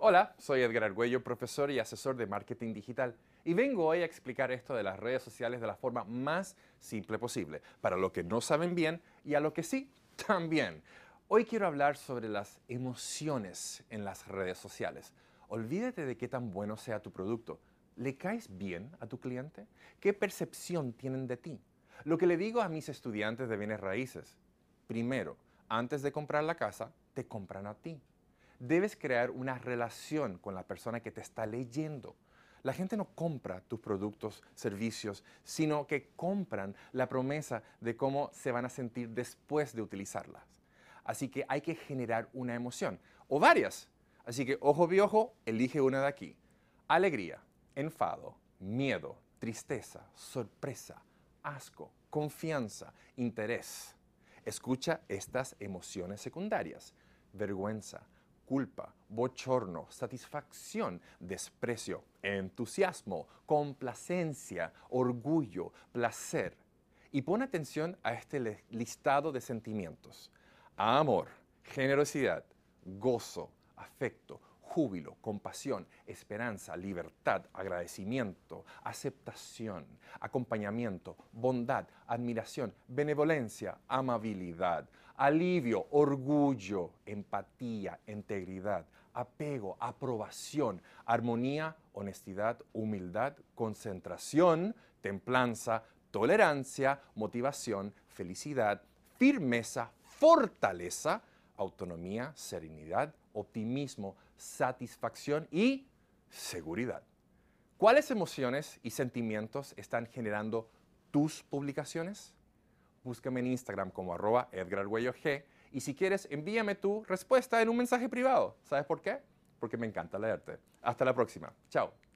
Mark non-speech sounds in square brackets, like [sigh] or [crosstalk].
Hola, soy Edgar Argüello, profesor y asesor de marketing digital, y vengo hoy a explicar esto de las redes sociales de la forma más simple posible, para lo que no saben bien y a lo que sí, [laughs] también. Hoy quiero hablar sobre las emociones en las redes sociales. Olvídate de qué tan bueno sea tu producto. ¿Le caes bien a tu cliente? ¿Qué percepción tienen de ti? Lo que le digo a mis estudiantes de bienes raíces, primero, antes de comprar la casa, te compran a ti. Debes crear una relación con la persona que te está leyendo. La gente no compra tus productos, servicios, sino que compran la promesa de cómo se van a sentir después de utilizarlas. Así que hay que generar una emoción, o varias. Así que ojo ojo, elige una de aquí. Alegría, enfado, miedo, tristeza, sorpresa, asco, confianza, interés. Escucha estas emociones secundarias. Vergüenza, culpa, bochorno, satisfacción, desprecio, entusiasmo, complacencia, orgullo, placer. Y pon atención a este listado de sentimientos. Amor, generosidad, gozo, afecto, júbilo, compasión, esperanza, libertad, agradecimiento, aceptación, acompañamiento, bondad, admiración, benevolencia, amabilidad, alivio, orgullo, empatía, integridad, apego, aprobación, armonía, honestidad, humildad, concentración, templanza, tolerancia, motivación, felicidad, firmeza, fortaleza, autonomía, serenidad, optimismo, satisfacción y seguridad. ¿Cuáles emociones y sentimientos están generando tus publicaciones? Búscame en Instagram como arroba G y si quieres envíame tu respuesta en un mensaje privado. ¿Sabes por qué? Porque me encanta leerte. Hasta la próxima. Chao.